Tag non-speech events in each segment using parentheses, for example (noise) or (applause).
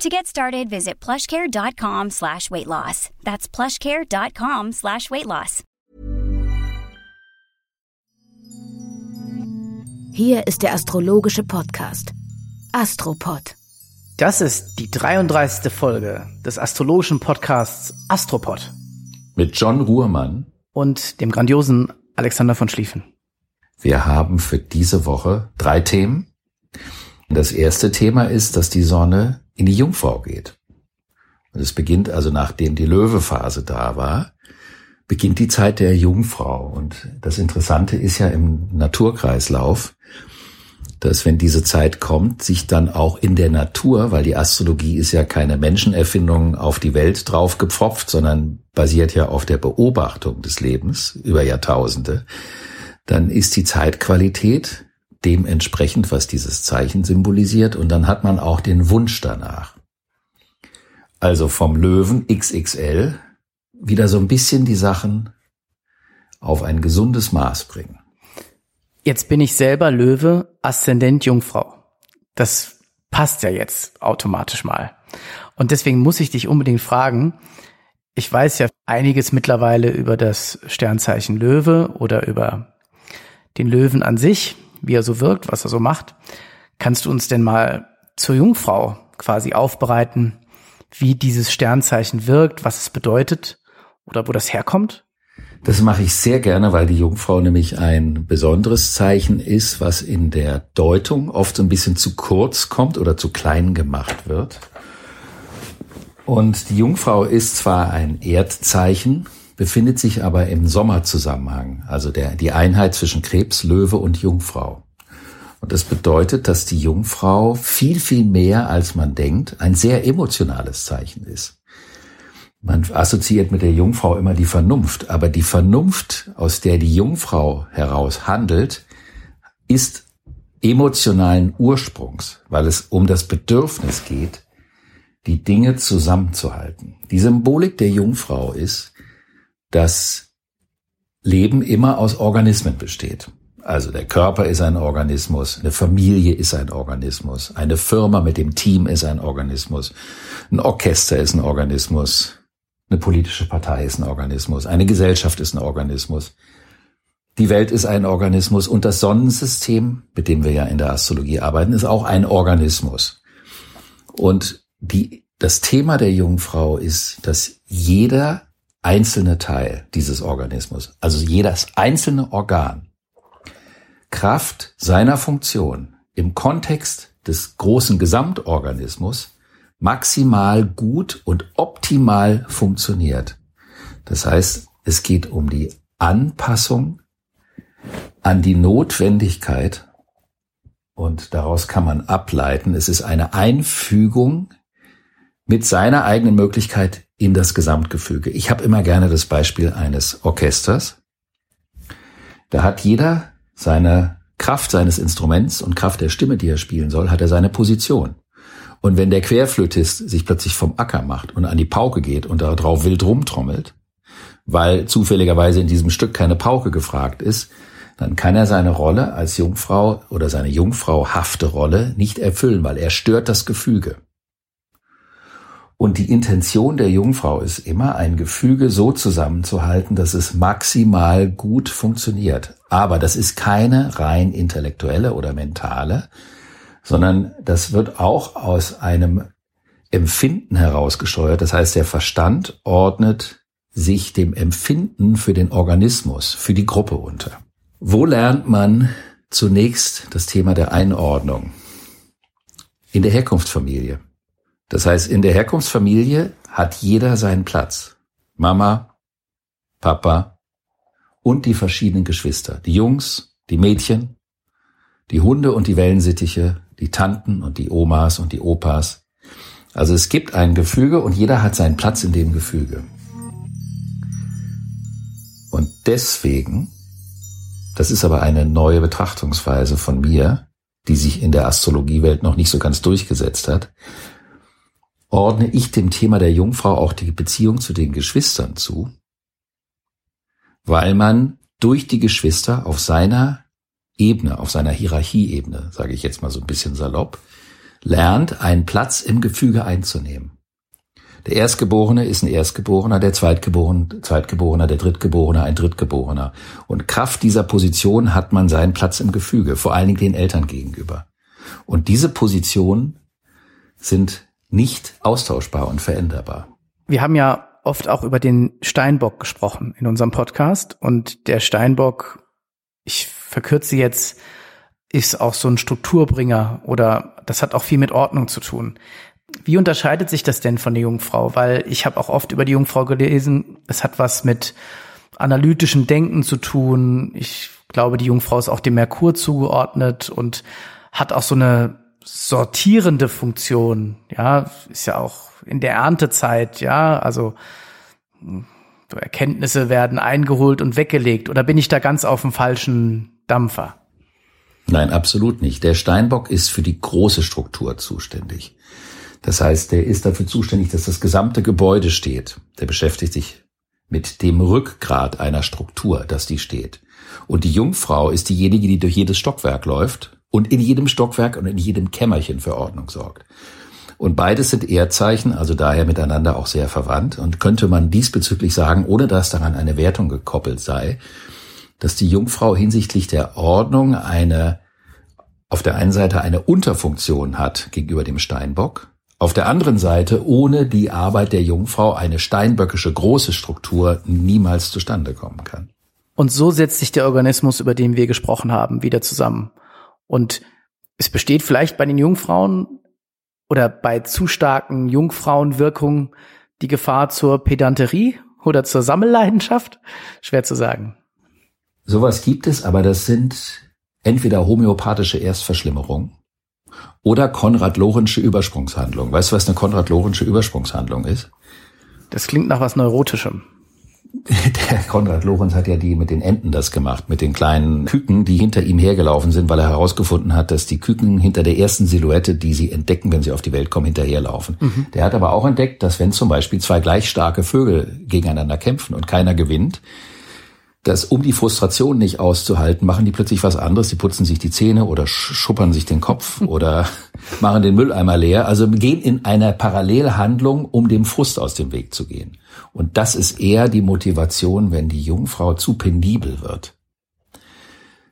To get started, visit plushcare.com slash weight loss. That's plushcare.com slash weight loss. Hier ist der astrologische Podcast Astropod. Das ist die 33. Folge des astrologischen Podcasts Astropod. Mit John Ruhrmann und dem grandiosen Alexander von Schlieffen. Wir haben für diese Woche drei Themen. Das erste Thema ist, dass die Sonne in die Jungfrau geht. Und es beginnt also, nachdem die Löwephase da war, beginnt die Zeit der Jungfrau. Und das Interessante ist ja im Naturkreislauf, dass wenn diese Zeit kommt, sich dann auch in der Natur, weil die Astrologie ist ja keine Menschenerfindung auf die Welt drauf gepfropft, sondern basiert ja auf der Beobachtung des Lebens über Jahrtausende, dann ist die Zeitqualität dementsprechend, was dieses Zeichen symbolisiert, und dann hat man auch den Wunsch danach. Also vom Löwen XXL wieder so ein bisschen die Sachen auf ein gesundes Maß bringen. Jetzt bin ich selber Löwe, Aszendent Jungfrau. Das passt ja jetzt automatisch mal. Und deswegen muss ich dich unbedingt fragen, ich weiß ja einiges mittlerweile über das Sternzeichen Löwe oder über den Löwen an sich, wie er so wirkt, was er so macht. Kannst du uns denn mal zur Jungfrau quasi aufbereiten, wie dieses Sternzeichen wirkt, was es bedeutet oder wo das herkommt? Das mache ich sehr gerne, weil die Jungfrau nämlich ein besonderes Zeichen ist, was in der Deutung oft so ein bisschen zu kurz kommt oder zu klein gemacht wird. Und die Jungfrau ist zwar ein Erdzeichen, befindet sich aber im Sommerzusammenhang, also der, die Einheit zwischen Krebs, Löwe und Jungfrau. Und das bedeutet, dass die Jungfrau viel, viel mehr, als man denkt, ein sehr emotionales Zeichen ist. Man assoziiert mit der Jungfrau immer die Vernunft, aber die Vernunft, aus der die Jungfrau heraus handelt, ist emotionalen Ursprungs, weil es um das Bedürfnis geht, die Dinge zusammenzuhalten. Die Symbolik der Jungfrau ist, dass Leben immer aus Organismen besteht. Also der Körper ist ein Organismus, eine Familie ist ein Organismus, eine Firma mit dem Team ist ein Organismus, ein Orchester ist ein Organismus, eine politische Partei ist ein Organismus, eine Gesellschaft ist ein Organismus. Die Welt ist ein Organismus und das Sonnensystem, mit dem wir ja in der Astrologie arbeiten, ist auch ein Organismus. Und die, das Thema der Jungfrau ist, dass jeder einzelne Teil dieses Organismus, also jedes einzelne Organ, Kraft seiner Funktion im Kontext des großen Gesamtorganismus maximal gut und optimal funktioniert. Das heißt, es geht um die Anpassung an die Notwendigkeit und daraus kann man ableiten, es ist eine Einfügung mit seiner eigenen Möglichkeit in das Gesamtgefüge. Ich habe immer gerne das Beispiel eines Orchesters. Da hat jeder seine Kraft seines Instruments und Kraft der Stimme, die er spielen soll, hat er seine Position. Und wenn der Querflötist sich plötzlich vom Acker macht und an die Pauke geht und darauf wild rumtrommelt, weil zufälligerweise in diesem Stück keine Pauke gefragt ist, dann kann er seine Rolle als Jungfrau oder seine jungfrauhafte Rolle nicht erfüllen, weil er stört das Gefüge. Und die Intention der Jungfrau ist immer, ein Gefüge so zusammenzuhalten, dass es maximal gut funktioniert. Aber das ist keine rein intellektuelle oder mentale, sondern das wird auch aus einem Empfinden herausgesteuert. Das heißt, der Verstand ordnet sich dem Empfinden für den Organismus, für die Gruppe unter. Wo lernt man zunächst das Thema der Einordnung? In der Herkunftsfamilie. Das heißt, in der Herkunftsfamilie hat jeder seinen Platz. Mama, Papa und die verschiedenen Geschwister. Die Jungs, die Mädchen, die Hunde und die Wellensittiche, die Tanten und die Omas und die Opas. Also es gibt ein Gefüge und jeder hat seinen Platz in dem Gefüge. Und deswegen, das ist aber eine neue Betrachtungsweise von mir, die sich in der Astrologiewelt noch nicht so ganz durchgesetzt hat, ordne ich dem Thema der Jungfrau auch die Beziehung zu den Geschwistern zu, weil man durch die Geschwister auf seiner Ebene, auf seiner Hierarchieebene, sage ich jetzt mal so ein bisschen salopp, lernt, einen Platz im Gefüge einzunehmen. Der Erstgeborene ist ein Erstgeborener, der Zweitgeborene, Zweitgeborener, der Drittgeborene, ein Drittgeborener. Und Kraft dieser Position hat man seinen Platz im Gefüge, vor allen Dingen den Eltern gegenüber. Und diese Positionen sind nicht austauschbar und veränderbar. Wir haben ja oft auch über den Steinbock gesprochen in unserem Podcast und der Steinbock, ich verkürze jetzt, ist auch so ein Strukturbringer oder das hat auch viel mit Ordnung zu tun. Wie unterscheidet sich das denn von der Jungfrau? Weil ich habe auch oft über die Jungfrau gelesen, es hat was mit analytischem Denken zu tun. Ich glaube, die Jungfrau ist auch dem Merkur zugeordnet und hat auch so eine sortierende Funktion. Ja, ist ja auch in der Erntezeit, ja, also Erkenntnisse werden eingeholt und weggelegt. Oder bin ich da ganz auf dem falschen Dampfer? Nein, absolut nicht. Der Steinbock ist für die große Struktur zuständig. Das heißt, der ist dafür zuständig, dass das gesamte Gebäude steht. Der beschäftigt sich mit dem Rückgrat einer Struktur, dass die steht. Und die Jungfrau ist diejenige, die durch jedes Stockwerk läuft und in jedem Stockwerk und in jedem Kämmerchen für Ordnung sorgt. Und beides sind Erdzeichen, also daher miteinander auch sehr verwandt. Und könnte man diesbezüglich sagen, ohne dass daran eine Wertung gekoppelt sei, dass die Jungfrau hinsichtlich der Ordnung eine, auf der einen Seite eine Unterfunktion hat gegenüber dem Steinbock auf der anderen Seite ohne die Arbeit der Jungfrau eine steinböckische große Struktur niemals zustande kommen kann. Und so setzt sich der Organismus, über den wir gesprochen haben, wieder zusammen. Und es besteht vielleicht bei den Jungfrauen oder bei zu starken Jungfrauenwirkungen die Gefahr zur Pedanterie oder zur Sammelleidenschaft? Schwer zu sagen. Sowas gibt es, aber das sind entweder homöopathische Erstverschlimmerungen oder Konrad-Lorenzsche Übersprungshandlung. Weißt du, was eine Konrad-Lorenzsche Übersprungshandlung ist? Das klingt nach was Neurotischem. Der Konrad Lorenz hat ja die mit den Enten das gemacht, mit den kleinen Küken, die hinter ihm hergelaufen sind, weil er herausgefunden hat, dass die Küken hinter der ersten Silhouette, die sie entdecken, wenn sie auf die Welt kommen, hinterherlaufen. Mhm. Der hat aber auch entdeckt, dass wenn zum Beispiel zwei gleich starke Vögel gegeneinander kämpfen und keiner gewinnt, dass um die Frustration nicht auszuhalten, machen die plötzlich was anderes. Die putzen sich die Zähne oder schuppern sich den Kopf oder (laughs) machen den Mülleimer leer. Also gehen in einer Parallelhandlung, um dem Frust aus dem Weg zu gehen. Und das ist eher die Motivation, wenn die Jungfrau zu penibel wird.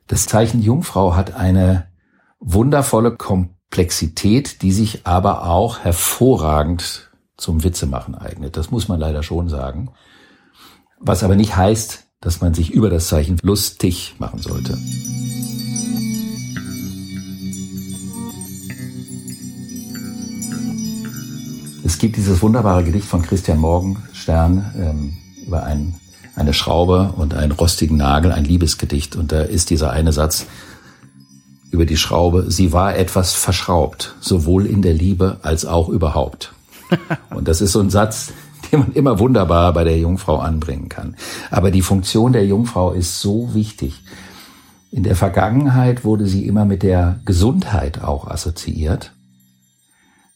Das Zeichen Jungfrau hat eine wundervolle Komplexität, die sich aber auch hervorragend zum Witzemachen eignet. Das muss man leider schon sagen. Was aber nicht heißt, dass man sich über das Zeichen lustig machen sollte. Es gibt dieses wunderbare Gedicht von Christian Morgenstern ähm, über ein, eine Schraube und einen rostigen Nagel, ein Liebesgedicht. Und da ist dieser eine Satz über die Schraube, sie war etwas verschraubt, sowohl in der Liebe als auch überhaupt. (laughs) Und das ist so ein Satz, den man immer wunderbar bei der Jungfrau anbringen kann. Aber die Funktion der Jungfrau ist so wichtig. In der Vergangenheit wurde sie immer mit der Gesundheit auch assoziiert,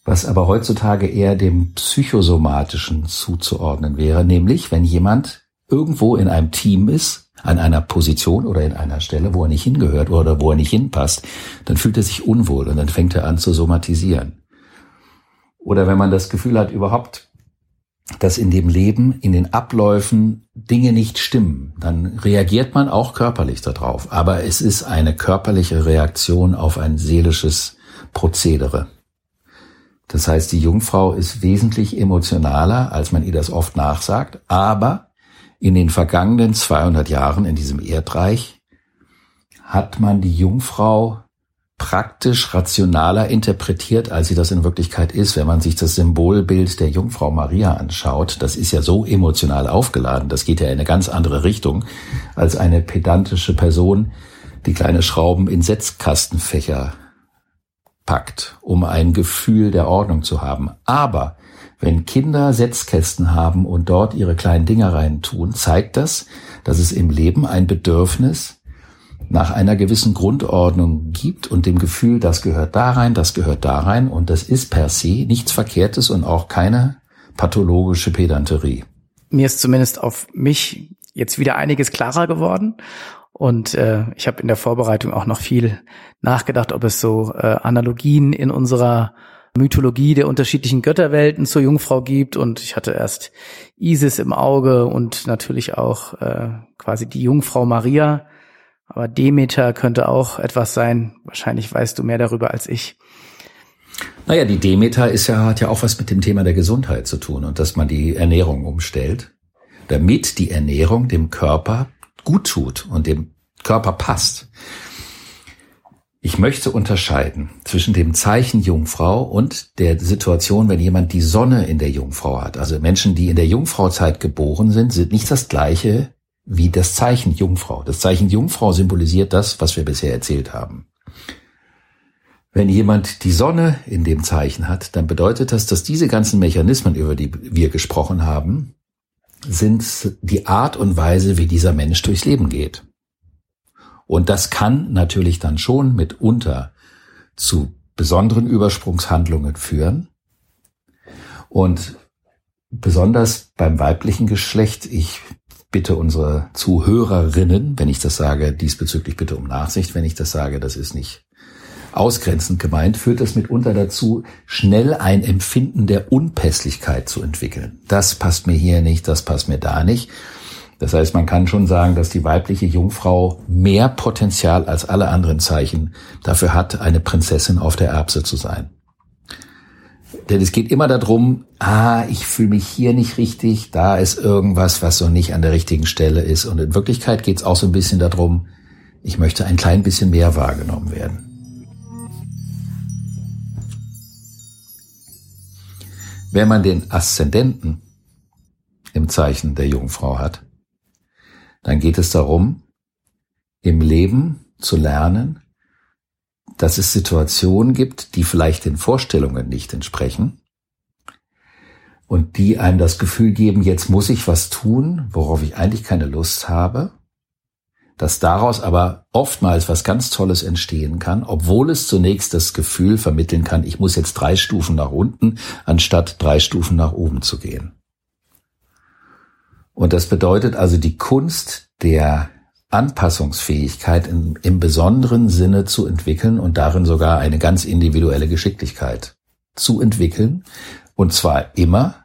was aber heutzutage eher dem psychosomatischen zuzuordnen wäre, nämlich wenn jemand irgendwo in einem Team ist, an einer Position oder in einer Stelle, wo er nicht hingehört oder wo er nicht hinpasst, dann fühlt er sich unwohl und dann fängt er an zu somatisieren. Oder wenn man das Gefühl hat, überhaupt dass in dem Leben, in den Abläufen Dinge nicht stimmen, dann reagiert man auch körperlich darauf. Aber es ist eine körperliche Reaktion auf ein seelisches Prozedere. Das heißt, die Jungfrau ist wesentlich emotionaler, als man ihr das oft nachsagt. Aber in den vergangenen 200 Jahren in diesem Erdreich hat man die Jungfrau praktisch rationaler interpretiert, als sie das in Wirklichkeit ist. Wenn man sich das Symbolbild der Jungfrau Maria anschaut, das ist ja so emotional aufgeladen, das geht ja in eine ganz andere Richtung als eine pedantische Person, die kleine Schrauben in Setzkastenfächer packt, um ein Gefühl der Ordnung zu haben. Aber wenn Kinder Setzkästen haben und dort ihre kleinen Dinger rein tun, zeigt das, dass es im Leben ein Bedürfnis nach einer gewissen Grundordnung gibt und dem Gefühl, das gehört da rein, das gehört da rein und das ist per se nichts Verkehrtes und auch keine pathologische Pedanterie. Mir ist zumindest auf mich jetzt wieder einiges klarer geworden und äh, ich habe in der Vorbereitung auch noch viel nachgedacht, ob es so äh, Analogien in unserer Mythologie der unterschiedlichen Götterwelten zur Jungfrau gibt. Und ich hatte erst Isis im Auge und natürlich auch äh, quasi die Jungfrau Maria. Aber Demeter könnte auch etwas sein. Wahrscheinlich weißt du mehr darüber als ich. Naja, die Demeter ist ja, hat ja auch was mit dem Thema der Gesundheit zu tun und dass man die Ernährung umstellt, damit die Ernährung dem Körper gut tut und dem Körper passt. Ich möchte unterscheiden zwischen dem Zeichen Jungfrau und der Situation, wenn jemand die Sonne in der Jungfrau hat. Also Menschen, die in der Jungfrauzeit geboren sind, sind nicht das gleiche wie das Zeichen Jungfrau. Das Zeichen Jungfrau symbolisiert das, was wir bisher erzählt haben. Wenn jemand die Sonne in dem Zeichen hat, dann bedeutet das, dass diese ganzen Mechanismen, über die wir gesprochen haben, sind die Art und Weise, wie dieser Mensch durchs Leben geht. Und das kann natürlich dann schon mitunter zu besonderen Übersprungshandlungen führen. Und besonders beim weiblichen Geschlecht, ich bitte unsere Zuhörerinnen, wenn ich das sage, diesbezüglich bitte um Nachsicht, wenn ich das sage, das ist nicht ausgrenzend gemeint, führt das mitunter dazu, schnell ein Empfinden der Unpässlichkeit zu entwickeln. Das passt mir hier nicht, das passt mir da nicht. Das heißt, man kann schon sagen, dass die weibliche Jungfrau mehr Potenzial als alle anderen Zeichen dafür hat, eine Prinzessin auf der Erbse zu sein. Denn es geht immer darum, ah, ich fühle mich hier nicht richtig, da ist irgendwas, was so nicht an der richtigen Stelle ist. Und in Wirklichkeit geht es auch so ein bisschen darum, ich möchte ein klein bisschen mehr wahrgenommen werden. Wenn man den Aszendenten im Zeichen der Jungfrau hat, dann geht es darum, im Leben zu lernen, dass es Situationen gibt, die vielleicht den Vorstellungen nicht entsprechen und die einem das Gefühl geben, jetzt muss ich was tun, worauf ich eigentlich keine Lust habe, dass daraus aber oftmals was ganz Tolles entstehen kann, obwohl es zunächst das Gefühl vermitteln kann, ich muss jetzt drei Stufen nach unten, anstatt drei Stufen nach oben zu gehen. Und das bedeutet also die Kunst der Anpassungsfähigkeit in, im besonderen Sinne zu entwickeln und darin sogar eine ganz individuelle Geschicklichkeit zu entwickeln. Und zwar immer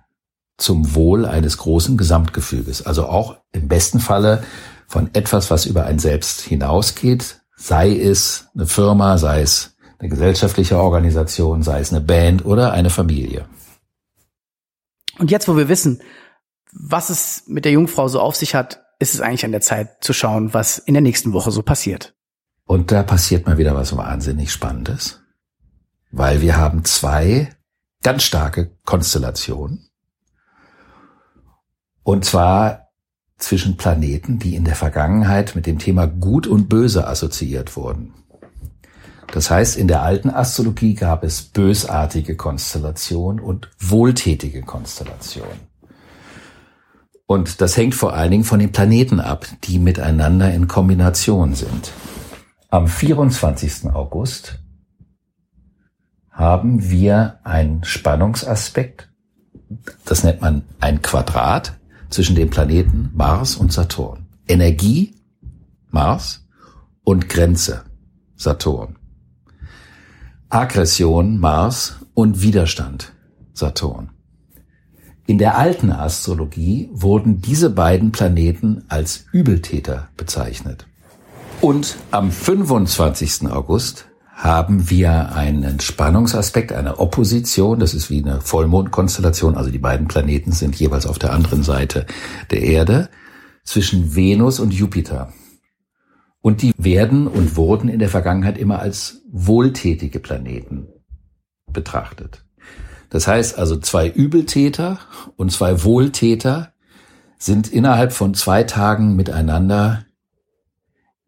zum Wohl eines großen Gesamtgefüges. Also auch im besten Falle von etwas, was über ein Selbst hinausgeht, sei es eine Firma, sei es eine gesellschaftliche Organisation, sei es eine Band oder eine Familie. Und jetzt, wo wir wissen, was es mit der Jungfrau so auf sich hat, ist es eigentlich an der Zeit zu schauen, was in der nächsten Woche so passiert. Und da passiert mal wieder was wahnsinnig Spannendes, weil wir haben zwei ganz starke Konstellationen. Und zwar zwischen Planeten, die in der Vergangenheit mit dem Thema Gut und Böse assoziiert wurden. Das heißt, in der alten Astrologie gab es bösartige Konstellationen und wohltätige Konstellationen. Und das hängt vor allen Dingen von den Planeten ab, die miteinander in Kombination sind. Am 24. August haben wir einen Spannungsaspekt, das nennt man ein Quadrat zwischen den Planeten Mars und Saturn. Energie Mars und Grenze Saturn. Aggression Mars und Widerstand Saturn. In der alten Astrologie wurden diese beiden Planeten als Übeltäter bezeichnet. Und am 25. August haben wir einen Spannungsaspekt, eine Opposition. Das ist wie eine Vollmondkonstellation. Also die beiden Planeten sind jeweils auf der anderen Seite der Erde zwischen Venus und Jupiter. Und die werden und wurden in der Vergangenheit immer als wohltätige Planeten betrachtet. Das heißt also, zwei Übeltäter und zwei Wohltäter sind innerhalb von zwei Tagen miteinander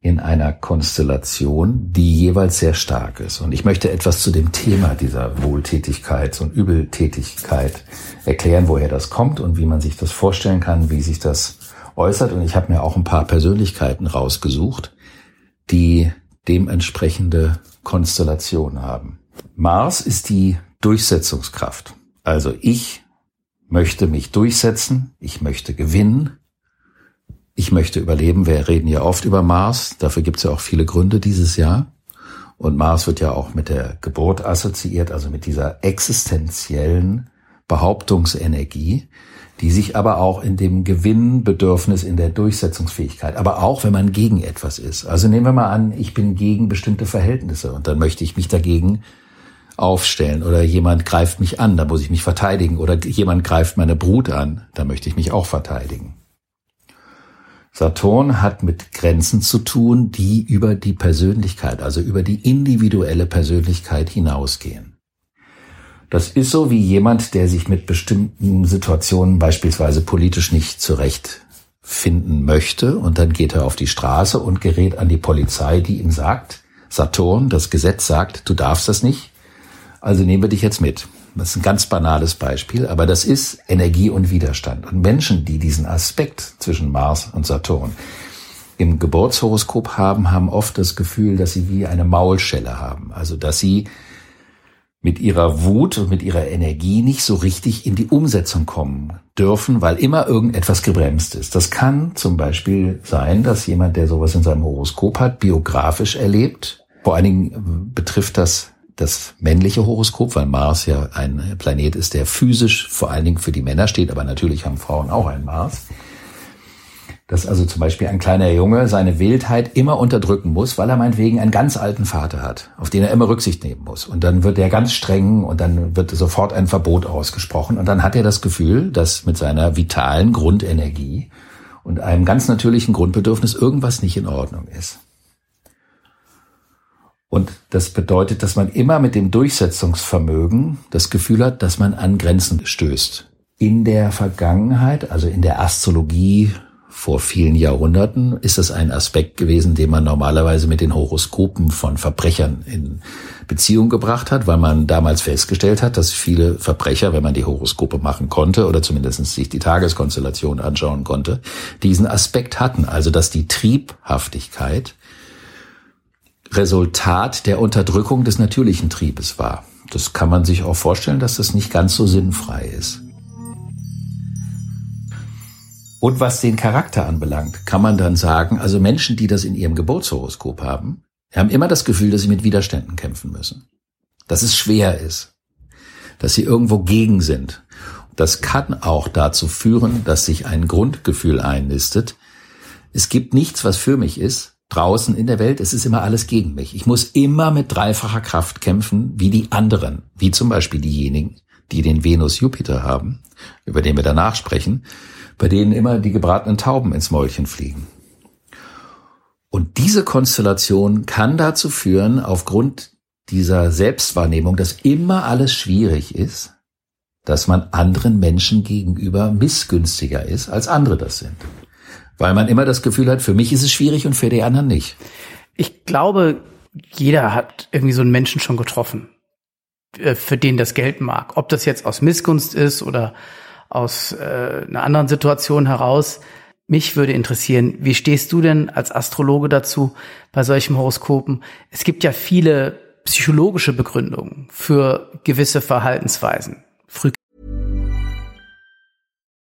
in einer Konstellation, die jeweils sehr stark ist. Und ich möchte etwas zu dem Thema dieser Wohltätigkeit und Übeltätigkeit erklären, woher das kommt und wie man sich das vorstellen kann, wie sich das äußert. Und ich habe mir auch ein paar Persönlichkeiten rausgesucht, die dementsprechende Konstellation haben. Mars ist die Durchsetzungskraft. Also ich möchte mich durchsetzen, ich möchte gewinnen, ich möchte überleben. Wir reden ja oft über Mars, dafür gibt es ja auch viele Gründe dieses Jahr. Und Mars wird ja auch mit der Geburt assoziiert, also mit dieser existenziellen Behauptungsenergie, die sich aber auch in dem Gewinnbedürfnis, in der Durchsetzungsfähigkeit, aber auch wenn man gegen etwas ist. Also nehmen wir mal an, ich bin gegen bestimmte Verhältnisse und dann möchte ich mich dagegen aufstellen oder jemand greift mich an, da muss ich mich verteidigen oder jemand greift meine Brut an, da möchte ich mich auch verteidigen. Saturn hat mit Grenzen zu tun, die über die Persönlichkeit, also über die individuelle Persönlichkeit hinausgehen. Das ist so wie jemand, der sich mit bestimmten Situationen beispielsweise politisch nicht zurechtfinden möchte und dann geht er auf die Straße und gerät an die Polizei, die ihm sagt, Saturn, das Gesetz sagt, du darfst das nicht, also nehmen wir dich jetzt mit. Das ist ein ganz banales Beispiel, aber das ist Energie und Widerstand. Und Menschen, die diesen Aspekt zwischen Mars und Saturn im Geburtshoroskop haben, haben oft das Gefühl, dass sie wie eine Maulschelle haben. Also, dass sie mit ihrer Wut und mit ihrer Energie nicht so richtig in die Umsetzung kommen dürfen, weil immer irgendetwas gebremst ist. Das kann zum Beispiel sein, dass jemand, der sowas in seinem Horoskop hat, biografisch erlebt. Vor allen Dingen betrifft das das männliche Horoskop, weil Mars ja ein Planet ist, der physisch vor allen Dingen für die Männer steht, aber natürlich haben Frauen auch einen Mars. Dass also zum Beispiel ein kleiner Junge seine Wildheit immer unterdrücken muss, weil er meinetwegen einen ganz alten Vater hat, auf den er immer Rücksicht nehmen muss. Und dann wird er ganz streng und dann wird sofort ein Verbot ausgesprochen. Und dann hat er das Gefühl, dass mit seiner vitalen Grundenergie und einem ganz natürlichen Grundbedürfnis irgendwas nicht in Ordnung ist. Und das bedeutet, dass man immer mit dem Durchsetzungsvermögen das Gefühl hat, dass man an Grenzen stößt. In der Vergangenheit, also in der Astrologie vor vielen Jahrhunderten, ist das ein Aspekt gewesen, den man normalerweise mit den Horoskopen von Verbrechern in Beziehung gebracht hat, weil man damals festgestellt hat, dass viele Verbrecher, wenn man die Horoskope machen konnte oder zumindest sich die Tageskonstellation anschauen konnte, diesen Aspekt hatten, also dass die Triebhaftigkeit Resultat der Unterdrückung des natürlichen Triebes war. Das kann man sich auch vorstellen, dass das nicht ganz so sinnfrei ist. Und was den Charakter anbelangt, kann man dann sagen, also Menschen, die das in ihrem Geburtshoroskop haben, haben immer das Gefühl, dass sie mit Widerständen kämpfen müssen. Dass es schwer ist. Dass sie irgendwo gegen sind. Das kann auch dazu führen, dass sich ein Grundgefühl einnistet. Es gibt nichts, was für mich ist, draußen in der Welt, es ist immer alles gegen mich. Ich muss immer mit dreifacher Kraft kämpfen, wie die anderen, wie zum Beispiel diejenigen, die den Venus-Jupiter haben, über den wir danach sprechen, bei denen immer die gebratenen Tauben ins Mäulchen fliegen. Und diese Konstellation kann dazu führen, aufgrund dieser Selbstwahrnehmung, dass immer alles schwierig ist, dass man anderen Menschen gegenüber missgünstiger ist, als andere das sind. Weil man immer das Gefühl hat, für mich ist es schwierig und für die anderen nicht. Ich glaube, jeder hat irgendwie so einen Menschen schon getroffen, äh, für den das Geld mag. Ob das jetzt aus Missgunst ist oder aus äh, einer anderen Situation heraus. Mich würde interessieren, wie stehst du denn als Astrologe dazu bei solchen Horoskopen? Es gibt ja viele psychologische Begründungen für gewisse Verhaltensweisen. Früh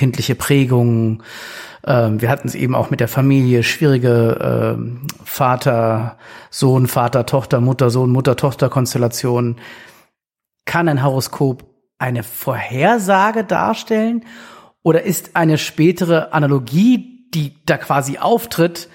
Kindliche Prägungen. Ähm, wir hatten es eben auch mit der Familie, schwierige ähm, Vater, Sohn, Vater, Tochter, Mutter, Sohn, Mutter, Tochter Konstellationen. Kann ein Horoskop eine Vorhersage darstellen oder ist eine spätere Analogie, die da quasi auftritt?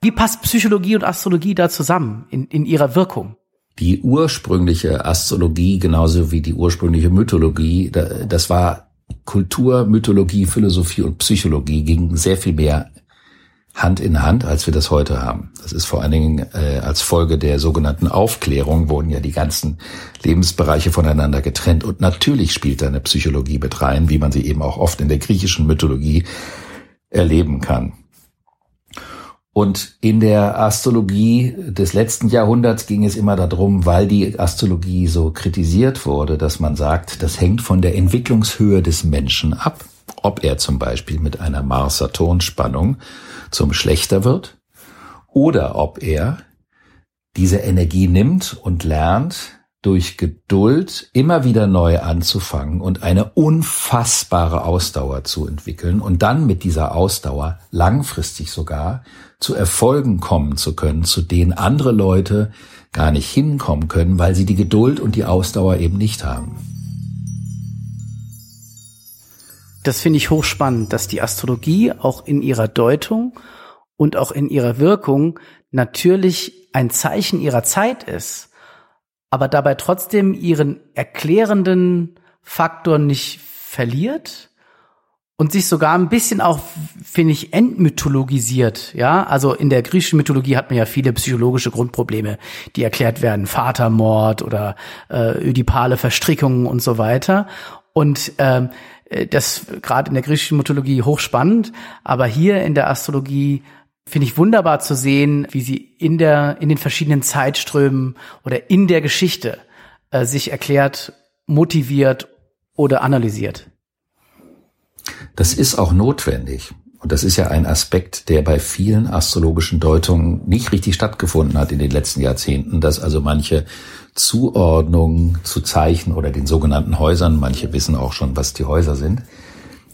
Wie passt Psychologie und Astrologie da zusammen in, in ihrer Wirkung? die ursprüngliche Astrologie genauso wie die ursprüngliche Mythologie, das war Kultur, Mythologie, Philosophie und Psychologie gingen sehr viel mehr Hand in Hand, als wir das heute haben. Das ist vor allen Dingen äh, als Folge der sogenannten Aufklärung wurden ja die ganzen Lebensbereiche voneinander getrennt. Und natürlich spielt da eine Psychologie mit rein, wie man sie eben auch oft in der griechischen Mythologie erleben kann. Und in der Astrologie des letzten Jahrhunderts ging es immer darum, weil die Astrologie so kritisiert wurde, dass man sagt, das hängt von der Entwicklungshöhe des Menschen ab, ob er zum Beispiel mit einer Mars-Saturn-Spannung zum Schlechter wird oder ob er diese Energie nimmt und lernt, durch Geduld immer wieder neu anzufangen und eine unfassbare Ausdauer zu entwickeln und dann mit dieser Ausdauer langfristig sogar zu Erfolgen kommen zu können, zu denen andere Leute gar nicht hinkommen können, weil sie die Geduld und die Ausdauer eben nicht haben. Das finde ich hochspannend, dass die Astrologie auch in ihrer Deutung und auch in ihrer Wirkung natürlich ein Zeichen ihrer Zeit ist aber dabei trotzdem ihren erklärenden Faktor nicht verliert und sich sogar ein bisschen auch, finde ich, entmythologisiert. Ja, also in der griechischen Mythologie hat man ja viele psychologische Grundprobleme, die erklärt werden, Vatermord oder äh, ödipale Verstrickungen und so weiter. Und ähm, das gerade in der griechischen Mythologie hochspannend, aber hier in der Astrologie finde ich wunderbar zu sehen, wie sie in der, in den verschiedenen Zeitströmen oder in der Geschichte äh, sich erklärt, motiviert oder analysiert. Das ist auch notwendig. Und das ist ja ein Aspekt, der bei vielen astrologischen Deutungen nicht richtig stattgefunden hat in den letzten Jahrzehnten, dass also manche Zuordnungen zu Zeichen oder den sogenannten Häusern, manche wissen auch schon, was die Häuser sind,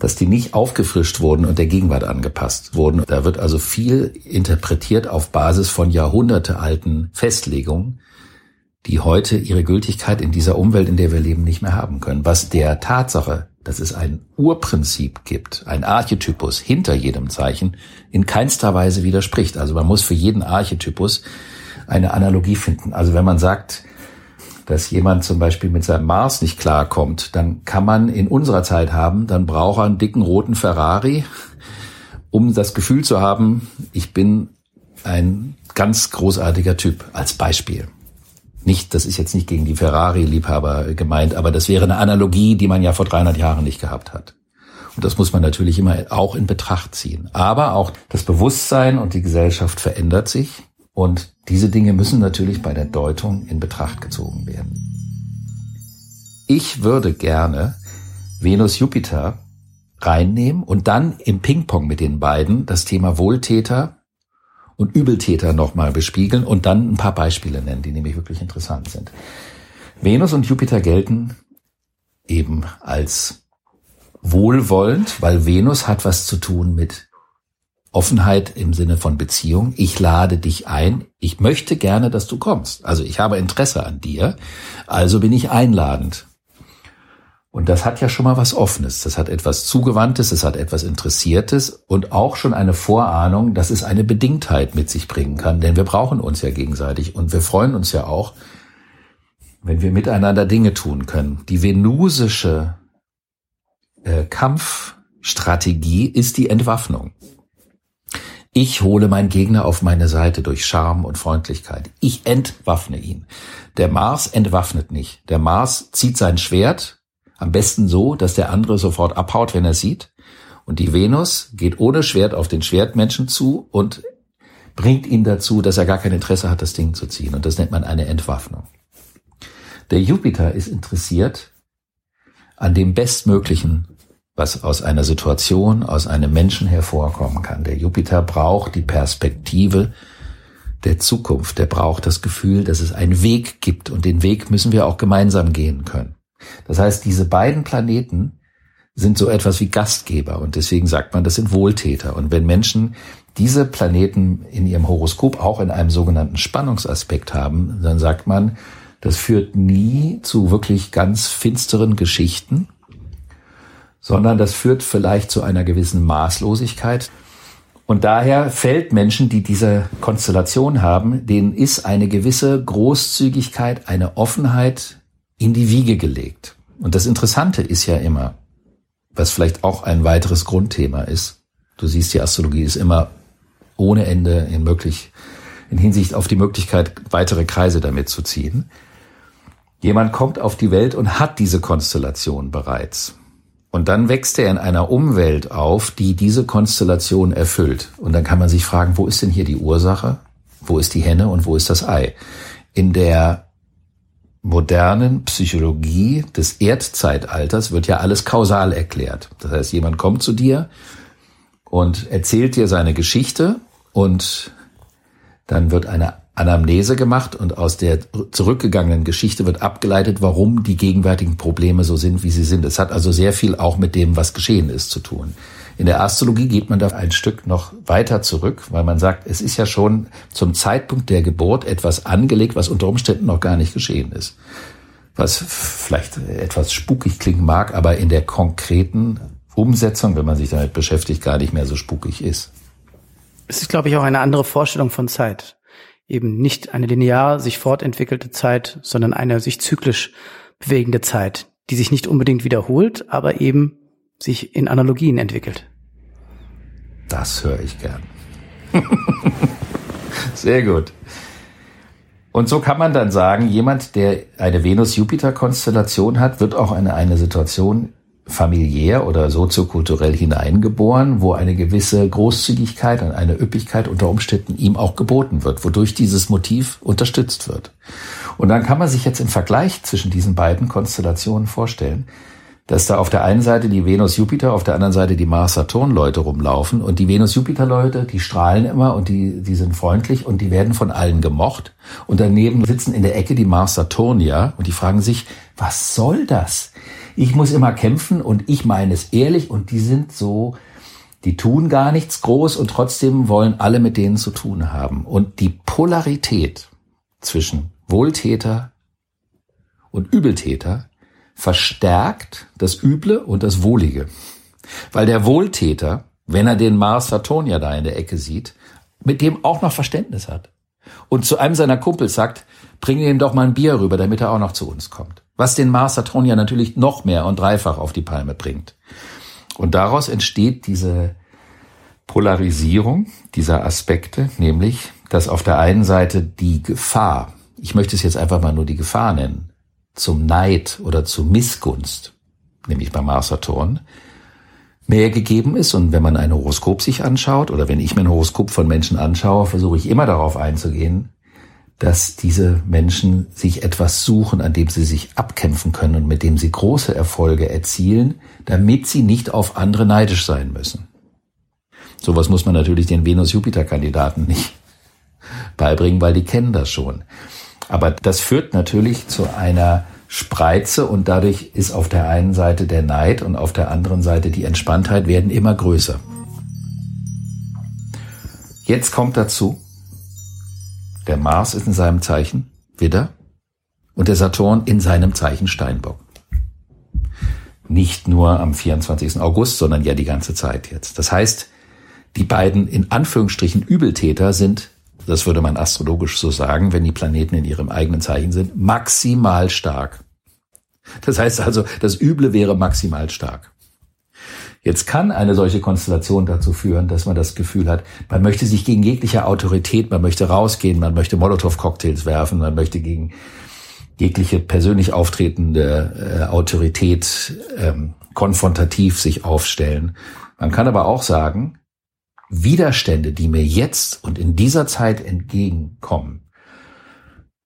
dass die nicht aufgefrischt wurden und der Gegenwart angepasst wurden. Da wird also viel interpretiert auf Basis von jahrhundertealten Festlegungen, die heute ihre Gültigkeit in dieser Umwelt, in der wir leben, nicht mehr haben können. Was der Tatsache, dass es ein Urprinzip gibt, ein Archetypus hinter jedem Zeichen, in keinster Weise widerspricht. Also man muss für jeden Archetypus eine Analogie finden. Also wenn man sagt, dass jemand zum Beispiel mit seinem Mars nicht klarkommt, dann kann man in unserer Zeit haben, dann braucht er einen dicken roten Ferrari, um das Gefühl zu haben, ich bin ein ganz großartiger Typ als Beispiel. Nicht, das ist jetzt nicht gegen die Ferrari-Liebhaber gemeint, aber das wäre eine Analogie, die man ja vor 300 Jahren nicht gehabt hat. Und das muss man natürlich immer auch in Betracht ziehen. Aber auch das Bewusstsein und die Gesellschaft verändert sich. Und diese Dinge müssen natürlich bei der Deutung in Betracht gezogen werden. Ich würde gerne Venus-Jupiter reinnehmen und dann im Ping-Pong mit den beiden das Thema Wohltäter und Übeltäter nochmal bespiegeln und dann ein paar Beispiele nennen, die nämlich wirklich interessant sind. Venus und Jupiter gelten eben als wohlwollend, weil Venus hat was zu tun mit Offenheit im Sinne von Beziehung. Ich lade dich ein. Ich möchte gerne, dass du kommst. Also ich habe Interesse an dir. Also bin ich einladend. Und das hat ja schon mal was Offenes. Das hat etwas Zugewandtes, es hat etwas Interessiertes und auch schon eine Vorahnung, dass es eine Bedingtheit mit sich bringen kann. Denn wir brauchen uns ja gegenseitig und wir freuen uns ja auch, wenn wir miteinander Dinge tun können. Die venusische äh, Kampfstrategie ist die Entwaffnung. Ich hole meinen Gegner auf meine Seite durch Charme und Freundlichkeit. Ich entwaffne ihn. Der Mars entwaffnet nicht. Der Mars zieht sein Schwert, am besten so, dass der andere sofort abhaut, wenn er sieht. Und die Venus geht ohne Schwert auf den Schwertmenschen zu und bringt ihn dazu, dass er gar kein Interesse hat, das Ding zu ziehen. Und das nennt man eine Entwaffnung. Der Jupiter ist interessiert an dem bestmöglichen was aus einer Situation, aus einem Menschen hervorkommen kann. Der Jupiter braucht die Perspektive der Zukunft. Der braucht das Gefühl, dass es einen Weg gibt und den Weg müssen wir auch gemeinsam gehen können. Das heißt, diese beiden Planeten sind so etwas wie Gastgeber und deswegen sagt man, das sind Wohltäter. Und wenn Menschen diese Planeten in ihrem Horoskop auch in einem sogenannten Spannungsaspekt haben, dann sagt man, das führt nie zu wirklich ganz finsteren Geschichten, sondern das führt vielleicht zu einer gewissen Maßlosigkeit. Und daher fällt Menschen, die diese Konstellation haben, denen ist eine gewisse Großzügigkeit, eine Offenheit in die Wiege gelegt. Und das Interessante ist ja immer, was vielleicht auch ein weiteres Grundthema ist. Du siehst, die Astrologie ist immer ohne Ende in möglich, in Hinsicht auf die Möglichkeit, weitere Kreise damit zu ziehen. Jemand kommt auf die Welt und hat diese Konstellation bereits. Und dann wächst er in einer Umwelt auf, die diese Konstellation erfüllt. Und dann kann man sich fragen, wo ist denn hier die Ursache? Wo ist die Henne und wo ist das Ei? In der modernen Psychologie des Erdzeitalters wird ja alles kausal erklärt. Das heißt, jemand kommt zu dir und erzählt dir seine Geschichte und dann wird eine Anamnese gemacht und aus der zurückgegangenen Geschichte wird abgeleitet, warum die gegenwärtigen Probleme so sind, wie sie sind. Es hat also sehr viel auch mit dem, was geschehen ist, zu tun. In der Astrologie geht man da ein Stück noch weiter zurück, weil man sagt, es ist ja schon zum Zeitpunkt der Geburt etwas angelegt, was unter Umständen noch gar nicht geschehen ist. Was vielleicht etwas spukig klingen mag, aber in der konkreten Umsetzung, wenn man sich damit beschäftigt, gar nicht mehr so spukig ist. Es ist, glaube ich, auch eine andere Vorstellung von Zeit eben nicht eine linear sich fortentwickelte Zeit, sondern eine sich zyklisch bewegende Zeit, die sich nicht unbedingt wiederholt, aber eben sich in Analogien entwickelt. Das höre ich gern. (laughs) Sehr gut. Und so kann man dann sagen, jemand, der eine Venus-Jupiter-Konstellation hat, wird auch in eine Situation familiär oder soziokulturell hineingeboren, wo eine gewisse Großzügigkeit und eine Üppigkeit unter Umständen ihm auch geboten wird, wodurch dieses Motiv unterstützt wird. Und dann kann man sich jetzt im Vergleich zwischen diesen beiden Konstellationen vorstellen, dass da auf der einen Seite die Venus-Jupiter, auf der anderen Seite die Mars-Saturn-Leute rumlaufen und die Venus-Jupiter-Leute, die strahlen immer und die, die sind freundlich und die werden von allen gemocht und daneben sitzen in der Ecke die Mars-Saturnier und die fragen sich, was soll das? Ich muss immer kämpfen und ich meine es ehrlich und die sind so, die tun gar nichts groß und trotzdem wollen alle mit denen zu tun haben. Und die Polarität zwischen Wohltäter und Übeltäter verstärkt das Üble und das Wohlige. Weil der Wohltäter, wenn er den Mars Saturnia da in der Ecke sieht, mit dem auch noch Verständnis hat. Und zu einem seiner Kumpels sagt, bring ihm doch mal ein Bier rüber, damit er auch noch zu uns kommt was den Mars ja natürlich noch mehr und dreifach auf die Palme bringt. Und daraus entsteht diese Polarisierung dieser Aspekte, nämlich, dass auf der einen Seite die Gefahr, ich möchte es jetzt einfach mal nur die Gefahr nennen, zum Neid oder zu Missgunst, nämlich beim Mars mehr gegeben ist. Und wenn man ein Horoskop sich anschaut oder wenn ich mir ein Horoskop von Menschen anschaue, versuche ich immer darauf einzugehen, dass diese Menschen sich etwas suchen, an dem sie sich abkämpfen können und mit dem sie große Erfolge erzielen, damit sie nicht auf andere neidisch sein müssen. Sowas muss man natürlich den Venus-Jupiter-Kandidaten nicht (laughs) beibringen, weil die kennen das schon. Aber das führt natürlich zu einer Spreize und dadurch ist auf der einen Seite der Neid und auf der anderen Seite die Entspanntheit werden immer größer. Jetzt kommt dazu, der Mars ist in seinem Zeichen Widder und der Saturn in seinem Zeichen Steinbock. Nicht nur am 24. August, sondern ja die ganze Zeit jetzt. Das heißt, die beiden in Anführungsstrichen Übeltäter sind, das würde man astrologisch so sagen, wenn die Planeten in ihrem eigenen Zeichen sind, maximal stark. Das heißt also, das Üble wäre maximal stark. Jetzt kann eine solche Konstellation dazu führen, dass man das Gefühl hat, man möchte sich gegen jegliche Autorität, man möchte rausgehen, man möchte Molotow-Cocktails werfen, man möchte gegen jegliche persönlich auftretende äh, Autorität ähm, konfrontativ sich aufstellen. Man kann aber auch sagen, Widerstände, die mir jetzt und in dieser Zeit entgegenkommen,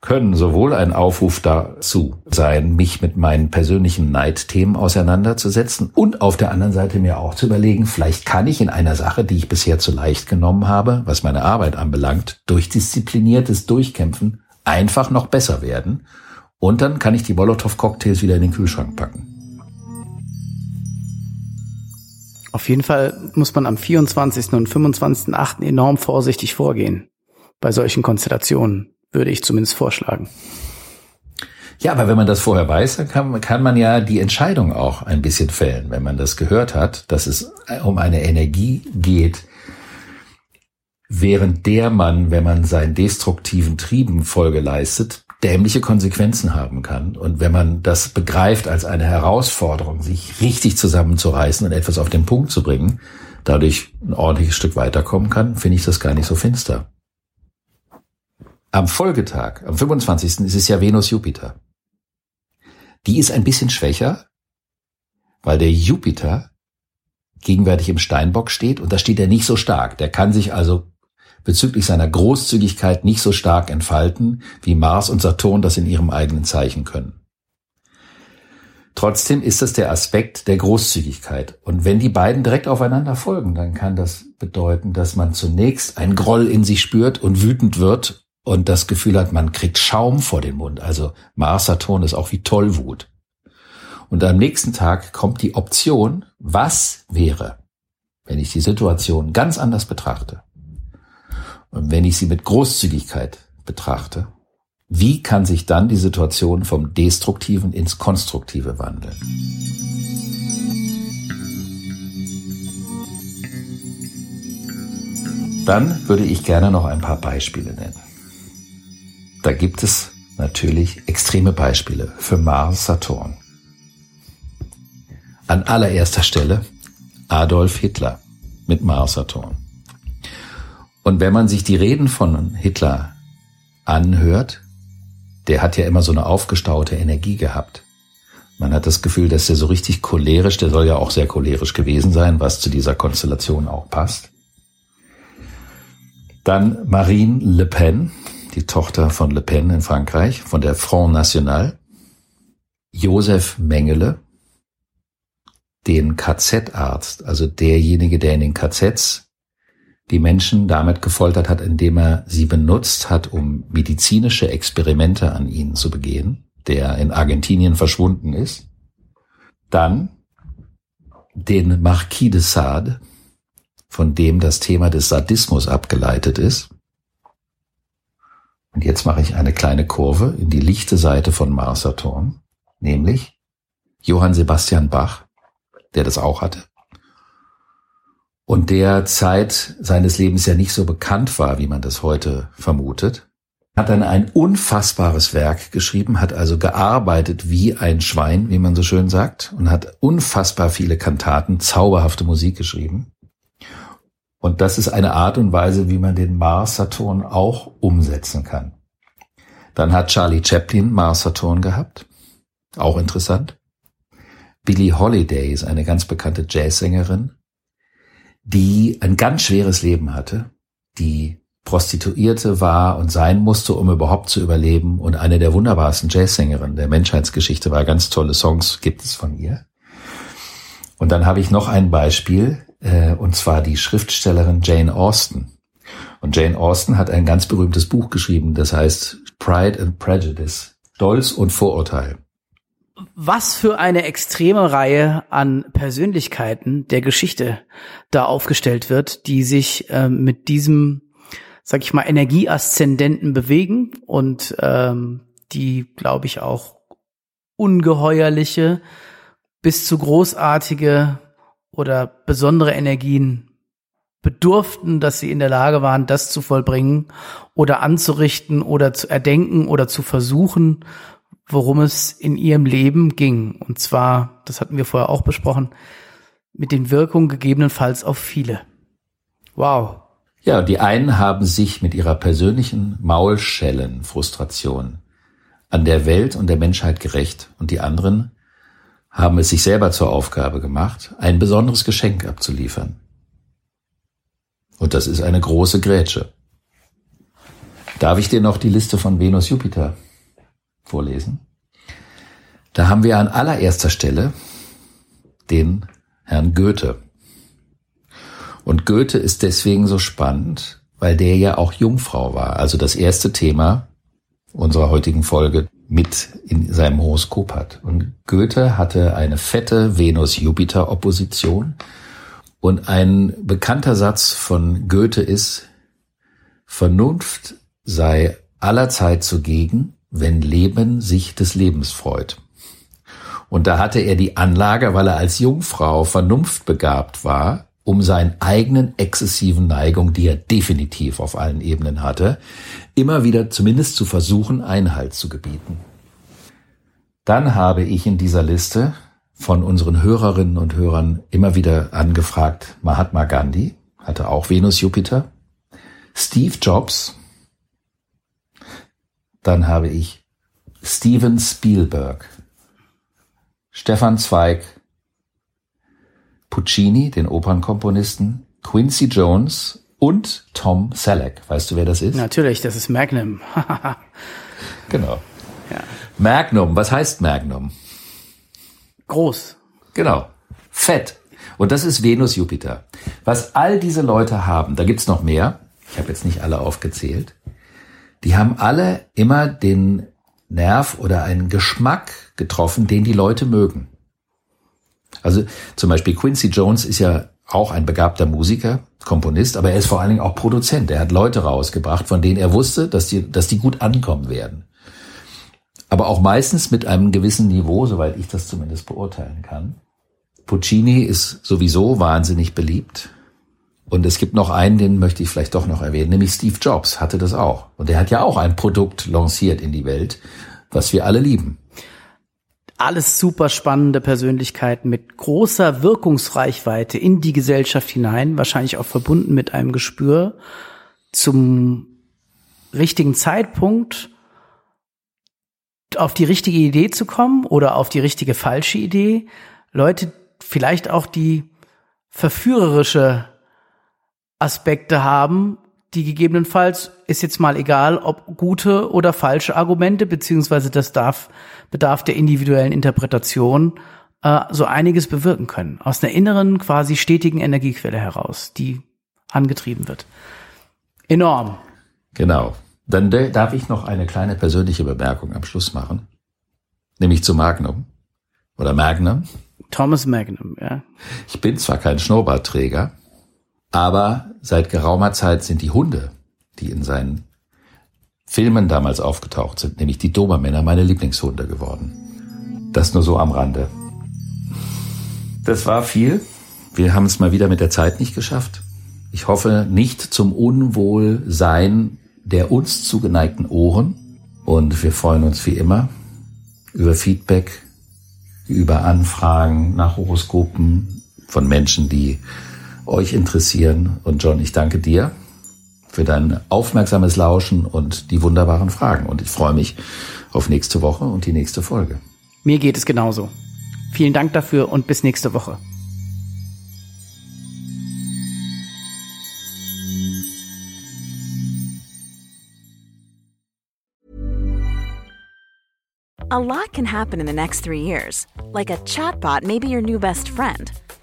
können sowohl ein Aufruf dazu sein, mich mit meinen persönlichen Neidthemen auseinanderzusetzen und auf der anderen Seite mir auch zu überlegen, vielleicht kann ich in einer Sache, die ich bisher zu leicht genommen habe, was meine Arbeit anbelangt, durch diszipliniertes Durchkämpfen einfach noch besser werden. Und dann kann ich die Molotow-Cocktails wieder in den Kühlschrank packen. Auf jeden Fall muss man am 24. und 25.8. enorm vorsichtig vorgehen bei solchen Konstellationen würde ich zumindest vorschlagen. Ja, aber wenn man das vorher weiß, dann kann, kann man ja die Entscheidung auch ein bisschen fällen, wenn man das gehört hat, dass es um eine Energie geht, während der man, wenn man seinen destruktiven Trieben Folge leistet, dämliche Konsequenzen haben kann. Und wenn man das begreift als eine Herausforderung, sich richtig zusammenzureißen und etwas auf den Punkt zu bringen, dadurch ein ordentliches Stück weiterkommen kann, finde ich das gar nicht so finster. Am Folgetag, am 25. ist es ja Venus-Jupiter. Die ist ein bisschen schwächer, weil der Jupiter gegenwärtig im Steinbock steht und da steht er nicht so stark. Der kann sich also bezüglich seiner Großzügigkeit nicht so stark entfalten, wie Mars und Saturn das in ihrem eigenen Zeichen können. Trotzdem ist das der Aspekt der Großzügigkeit. Und wenn die beiden direkt aufeinander folgen, dann kann das bedeuten, dass man zunächst ein Groll in sich spürt und wütend wird und das Gefühl hat, man kriegt Schaum vor den Mund. Also Mars Saturn ist auch wie Tollwut. Und am nächsten Tag kommt die Option, was wäre, wenn ich die Situation ganz anders betrachte? Und wenn ich sie mit Großzügigkeit betrachte, wie kann sich dann die Situation vom Destruktiven ins Konstruktive wandeln? Dann würde ich gerne noch ein paar Beispiele nennen. Da gibt es natürlich extreme Beispiele für Mars Saturn. An allererster Stelle Adolf Hitler mit Mars Saturn. Und wenn man sich die Reden von Hitler anhört, der hat ja immer so eine aufgestaute Energie gehabt. Man hat das Gefühl, dass der so richtig cholerisch, der soll ja auch sehr cholerisch gewesen sein, was zu dieser Konstellation auch passt. Dann Marine Le Pen, die Tochter von Le Pen in Frankreich, von der Front National. Josef Mengele, den KZ-Arzt, also derjenige, der in den KZs die Menschen damit gefoltert hat, indem er sie benutzt hat, um medizinische Experimente an ihnen zu begehen, der in Argentinien verschwunden ist. Dann den Marquis de Sade, von dem das Thema des Sadismus abgeleitet ist. Und jetzt mache ich eine kleine Kurve in die lichte Seite von Mars Saturn, nämlich Johann Sebastian Bach, der das auch hatte und der Zeit seines Lebens ja nicht so bekannt war, wie man das heute vermutet, hat dann ein unfassbares Werk geschrieben, hat also gearbeitet wie ein Schwein, wie man so schön sagt, und hat unfassbar viele Kantaten, zauberhafte Musik geschrieben. Und das ist eine Art und Weise, wie man den Mars-Saturn auch umsetzen kann. Dann hat Charlie Chaplin Mars-Saturn gehabt. Auch interessant. Billie Holiday ist eine ganz bekannte Jazzsängerin, die ein ganz schweres Leben hatte, die Prostituierte war und sein musste, um überhaupt zu überleben und eine der wunderbarsten Jazzsängerinnen der Menschheitsgeschichte war. Ganz tolle Songs gibt es von ihr. Und dann habe ich noch ein Beispiel, äh, und zwar die Schriftstellerin Jane Austen. Und Jane Austen hat ein ganz berühmtes Buch geschrieben, das heißt Pride and Prejudice, Stolz und Vorurteil was für eine extreme Reihe an Persönlichkeiten der Geschichte da aufgestellt wird, die sich äh, mit diesem, sag ich mal, Energieaszendenten bewegen und ähm, die, glaube ich, auch ungeheuerliche bis zu großartige oder besondere Energien bedurften, dass sie in der Lage waren, das zu vollbringen oder anzurichten oder zu erdenken oder zu versuchen worum es in ihrem Leben ging. Und zwar, das hatten wir vorher auch besprochen, mit den Wirkungen gegebenenfalls auf viele. Wow. Ja, die einen haben sich mit ihrer persönlichen Maulschellen-Frustration an der Welt und der Menschheit gerecht und die anderen haben es sich selber zur Aufgabe gemacht, ein besonderes Geschenk abzuliefern. Und das ist eine große Grätsche. Darf ich dir noch die Liste von Venus Jupiter vorlesen. Da haben wir an allererster Stelle den Herrn Goethe. Und Goethe ist deswegen so spannend, weil der ja auch Jungfrau war. Also das erste Thema unserer heutigen Folge mit in seinem Horoskop hat. Und Goethe hatte eine fette Venus-Jupiter-Opposition. Und ein bekannter Satz von Goethe ist, Vernunft sei allerzeit zugegen, wenn Leben sich des Lebens freut. Und da hatte er die Anlage, weil er als Jungfrau vernunftbegabt war, um seinen eigenen exzessiven Neigungen, die er definitiv auf allen Ebenen hatte, immer wieder zumindest zu versuchen, Einhalt zu gebieten. Dann habe ich in dieser Liste von unseren Hörerinnen und Hörern immer wieder angefragt Mahatma Gandhi, hatte auch Venus Jupiter, Steve Jobs, dann habe ich Steven Spielberg, Stefan Zweig, Puccini, den Opernkomponisten, Quincy Jones und Tom Selleck. Weißt du, wer das ist? Natürlich, das ist Magnum. (laughs) genau. Ja. Magnum, was heißt Magnum? Groß. Genau. Fett. Und das ist Venus Jupiter. Was all diese Leute haben, da gibt's noch mehr, ich habe jetzt nicht alle aufgezählt, die haben alle immer den Nerv oder einen Geschmack getroffen, den die Leute mögen. Also zum Beispiel Quincy Jones ist ja auch ein begabter Musiker, Komponist, aber er ist vor allen Dingen auch Produzent. Er hat Leute rausgebracht, von denen er wusste, dass die, dass die gut ankommen werden. Aber auch meistens mit einem gewissen Niveau, soweit ich das zumindest beurteilen kann. Puccini ist sowieso wahnsinnig beliebt. Und es gibt noch einen, den möchte ich vielleicht doch noch erwähnen, nämlich Steve Jobs hatte das auch. Und er hat ja auch ein Produkt lanciert in die Welt, was wir alle lieben. Alles super spannende Persönlichkeiten mit großer Wirkungsreichweite in die Gesellschaft hinein, wahrscheinlich auch verbunden mit einem Gespür zum richtigen Zeitpunkt auf die richtige Idee zu kommen oder auf die richtige falsche Idee. Leute, vielleicht auch die verführerische Aspekte haben, die gegebenenfalls ist jetzt mal egal, ob gute oder falsche Argumente, beziehungsweise das darf, bedarf der individuellen Interpretation, äh, so einiges bewirken können. Aus einer inneren, quasi stetigen Energiequelle heraus, die angetrieben wird. Enorm. Genau. Dann darf ich noch eine kleine persönliche Bemerkung am Schluss machen. Nämlich zu Magnum. Oder Magnum. Thomas Magnum, ja. Ich bin zwar kein Schnurrbartträger, aber seit geraumer Zeit sind die Hunde, die in seinen Filmen damals aufgetaucht sind, nämlich die Dobermänner, meine Lieblingshunde geworden. Das nur so am Rande. Das war viel. Wir haben es mal wieder mit der Zeit nicht geschafft. Ich hoffe nicht zum Unwohlsein der uns zugeneigten Ohren. Und wir freuen uns wie immer über Feedback, über Anfragen nach Horoskopen von Menschen, die euch interessieren. Und John, ich danke dir für dein aufmerksames Lauschen und die wunderbaren Fragen. Und ich freue mich auf nächste Woche und die nächste Folge. Mir geht es genauso. Vielen Dank dafür und bis nächste Woche. A lot can happen in the next three years. Like a chatbot may be your new best friend.